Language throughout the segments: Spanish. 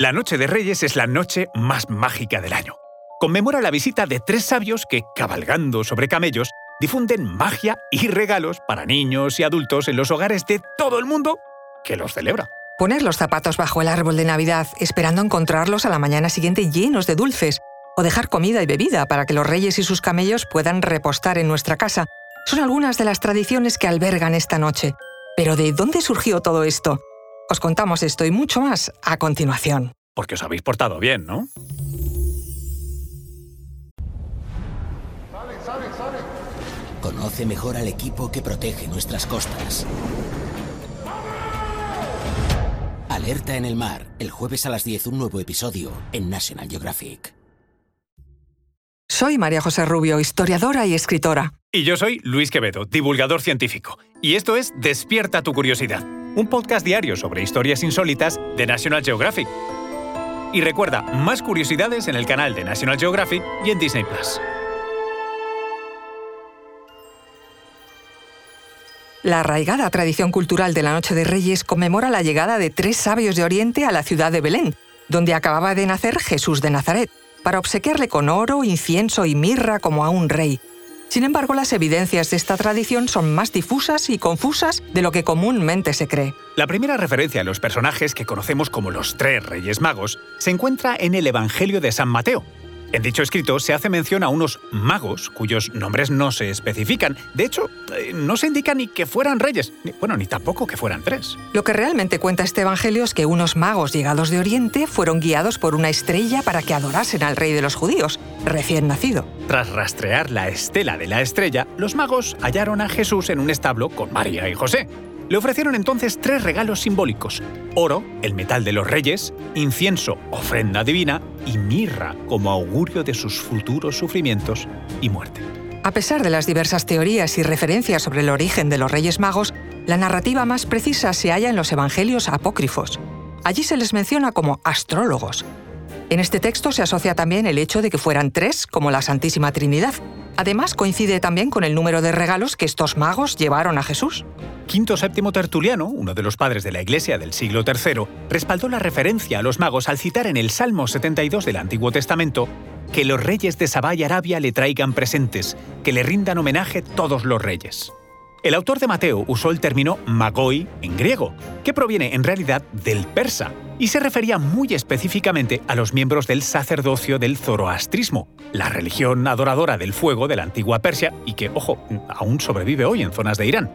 La Noche de Reyes es la noche más mágica del año. Conmemora la visita de tres sabios que, cabalgando sobre camellos, difunden magia y regalos para niños y adultos en los hogares de todo el mundo que los celebra. Poner los zapatos bajo el árbol de Navidad esperando encontrarlos a la mañana siguiente llenos de dulces o dejar comida y bebida para que los reyes y sus camellos puedan repostar en nuestra casa son algunas de las tradiciones que albergan esta noche. Pero ¿de dónde surgió todo esto? Os contamos esto y mucho más a continuación. Porque os habéis portado bien, ¿no? Conoce mejor al equipo que protege nuestras costas. Alerta en el mar, el jueves a las 10 un nuevo episodio en National Geographic. Soy María José Rubio, historiadora y escritora. Y yo soy Luis Quevedo, divulgador científico. Y esto es Despierta tu curiosidad un podcast diario sobre historias insólitas de National Geographic. Y recuerda, más curiosidades en el canal de National Geographic y en Disney Plus. La arraigada tradición cultural de la Noche de Reyes conmemora la llegada de tres sabios de Oriente a la ciudad de Belén, donde acababa de nacer Jesús de Nazaret, para obsequiarle con oro, incienso y mirra como a un rey, sin embargo, las evidencias de esta tradición son más difusas y confusas de lo que comúnmente se cree. La primera referencia a los personajes que conocemos como los tres Reyes Magos se encuentra en el Evangelio de San Mateo, en dicho escrito se hace mención a unos magos cuyos nombres no se especifican. De hecho, eh, no se indica ni que fueran reyes, ni, bueno, ni tampoco que fueran tres. Lo que realmente cuenta este evangelio es que unos magos llegados de Oriente fueron guiados por una estrella para que adorasen al rey de los judíos, recién nacido. Tras rastrear la estela de la estrella, los magos hallaron a Jesús en un establo con María y José. Le ofrecieron entonces tres regalos simbólicos, oro, el metal de los reyes, incienso, ofrenda divina, y mirra como augurio de sus futuros sufrimientos y muerte. A pesar de las diversas teorías y referencias sobre el origen de los Reyes Magos, la narrativa más precisa se halla en los Evangelios apócrifos. Allí se les menciona como astrólogos. En este texto se asocia también el hecho de que fueran tres, como la Santísima Trinidad. Además, coincide también con el número de regalos que estos magos llevaron a Jesús. Quinto VII Tertuliano, uno de los padres de la Iglesia del siglo III, respaldó la referencia a los magos al citar en el Salmo 72 del Antiguo Testamento que los reyes de Sabá y Arabia le traigan presentes, que le rindan homenaje todos los reyes. El autor de Mateo usó el término magoi en griego, que proviene en realidad del persa, y se refería muy específicamente a los miembros del sacerdocio del zoroastrismo, la religión adoradora del fuego de la antigua Persia y que, ojo, aún sobrevive hoy en zonas de Irán.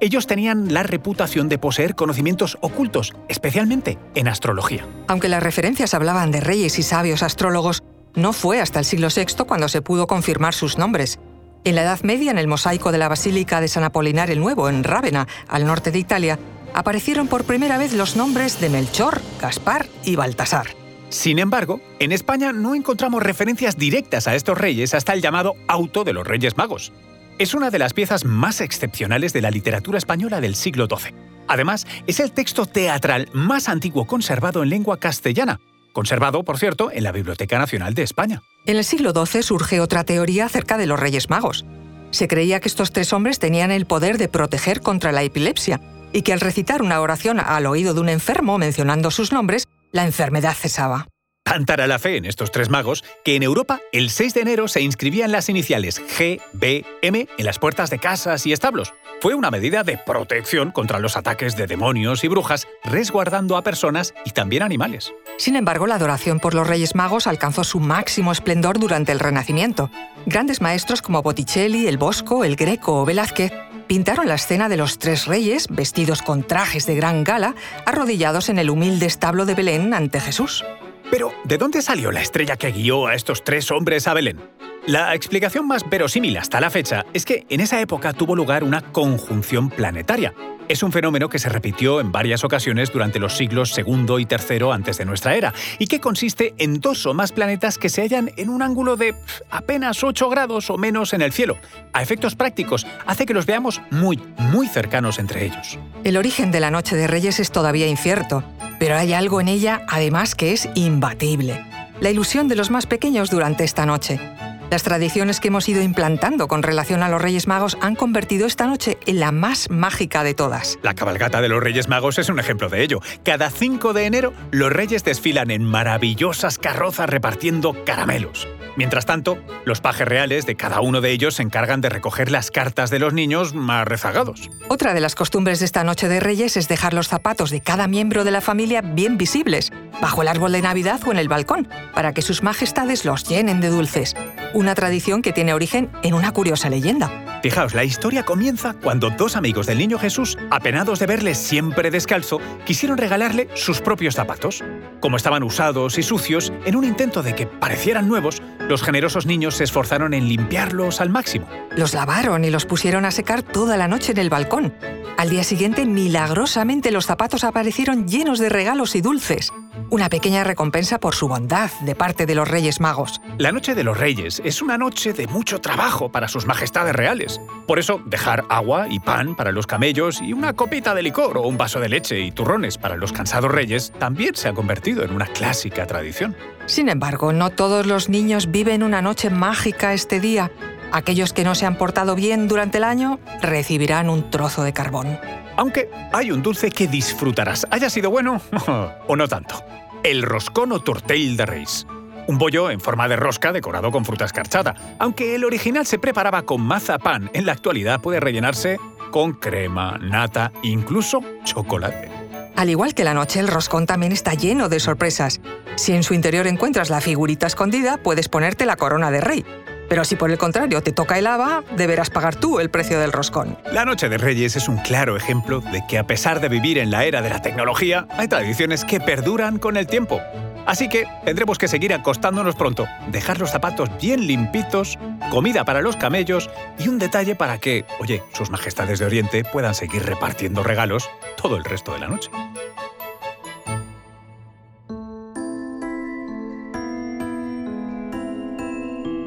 Ellos tenían la reputación de poseer conocimientos ocultos, especialmente en astrología. Aunque las referencias hablaban de reyes y sabios astrólogos, no fue hasta el siglo VI cuando se pudo confirmar sus nombres. En la Edad Media, en el mosaico de la Basílica de San Apolinar el Nuevo, en Rávena, al norte de Italia, aparecieron por primera vez los nombres de Melchor, Gaspar y Baltasar. Sin embargo, en España no encontramos referencias directas a estos reyes hasta el llamado Auto de los Reyes Magos. Es una de las piezas más excepcionales de la literatura española del siglo XII. Además, es el texto teatral más antiguo conservado en lengua castellana, conservado, por cierto, en la Biblioteca Nacional de España. En el siglo XII surge otra teoría acerca de los Reyes Magos. Se creía que estos tres hombres tenían el poder de proteger contra la epilepsia y que al recitar una oración al oído de un enfermo mencionando sus nombres, la enfermedad cesaba. Tanta la fe en estos tres magos que en Europa el 6 de enero se inscribían las iniciales G, B, M en las puertas de casas y establos. Fue una medida de protección contra los ataques de demonios y brujas, resguardando a personas y también animales. Sin embargo, la adoración por los Reyes Magos alcanzó su máximo esplendor durante el Renacimiento. Grandes maestros como Botticelli, el Bosco, el Greco o Velázquez pintaron la escena de los tres reyes, vestidos con trajes de gran gala, arrodillados en el humilde establo de Belén ante Jesús. Pero, ¿de dónde salió la estrella que guió a estos tres hombres a Belén? La explicación más verosímil hasta la fecha es que en esa época tuvo lugar una conjunción planetaria. Es un fenómeno que se repitió en varias ocasiones durante los siglos segundo y tercero antes de nuestra era, y que consiste en dos o más planetas que se hallan en un ángulo de apenas 8 grados o menos en el cielo. A efectos prácticos, hace que los veamos muy, muy cercanos entre ellos. El origen de la Noche de Reyes es todavía incierto, pero hay algo en ella, además, que es imbatible. La ilusión de los más pequeños durante esta noche. Las tradiciones que hemos ido implantando con relación a los Reyes Magos han convertido esta noche en la más mágica de todas. La cabalgata de los Reyes Magos es un ejemplo de ello. Cada 5 de enero, los reyes desfilan en maravillosas carrozas repartiendo caramelos. Mientras tanto, los pajes reales de cada uno de ellos se encargan de recoger las cartas de los niños más rezagados. Otra de las costumbres de esta noche de Reyes es dejar los zapatos de cada miembro de la familia bien visibles, bajo el árbol de Navidad o en el balcón, para que sus majestades los llenen de dulces. Una tradición que tiene origen en una curiosa leyenda. Fijaos, la historia comienza cuando dos amigos del niño Jesús, apenados de verle siempre descalzo, quisieron regalarle sus propios zapatos. Como estaban usados y sucios, en un intento de que parecieran nuevos, los generosos niños se esforzaron en limpiarlos al máximo. Los lavaron y los pusieron a secar toda la noche en el balcón. Al día siguiente, milagrosamente, los zapatos aparecieron llenos de regalos y dulces. Una pequeña recompensa por su bondad de parte de los Reyes Magos. La Noche de los Reyes es una noche de mucho trabajo para sus majestades reales. Por eso, dejar agua y pan para los camellos y una copita de licor o un vaso de leche y turrones para los cansados reyes también se ha convertido en una clásica tradición. Sin embargo, no todos los niños viven una noche mágica este día. Aquellos que no se han portado bien durante el año recibirán un trozo de carbón. Aunque hay un dulce que disfrutarás, haya sido bueno o no tanto. El roscón o tortell de reis. Un bollo en forma de rosca decorado con fruta escarchada. Aunque el original se preparaba con mazapán, en la actualidad puede rellenarse con crema, nata, incluso chocolate. Al igual que la noche, el roscón también está lleno de sorpresas. Si en su interior encuentras la figurita escondida, puedes ponerte la corona de rey. Pero si por el contrario te toca el haba, deberás pagar tú el precio del roscón. La Noche de Reyes es un claro ejemplo de que a pesar de vivir en la era de la tecnología, hay tradiciones que perduran con el tiempo. Así que tendremos que seguir acostándonos pronto, dejar los zapatos bien limpitos, comida para los camellos y un detalle para que, oye, sus majestades de Oriente puedan seguir repartiendo regalos todo el resto de la noche.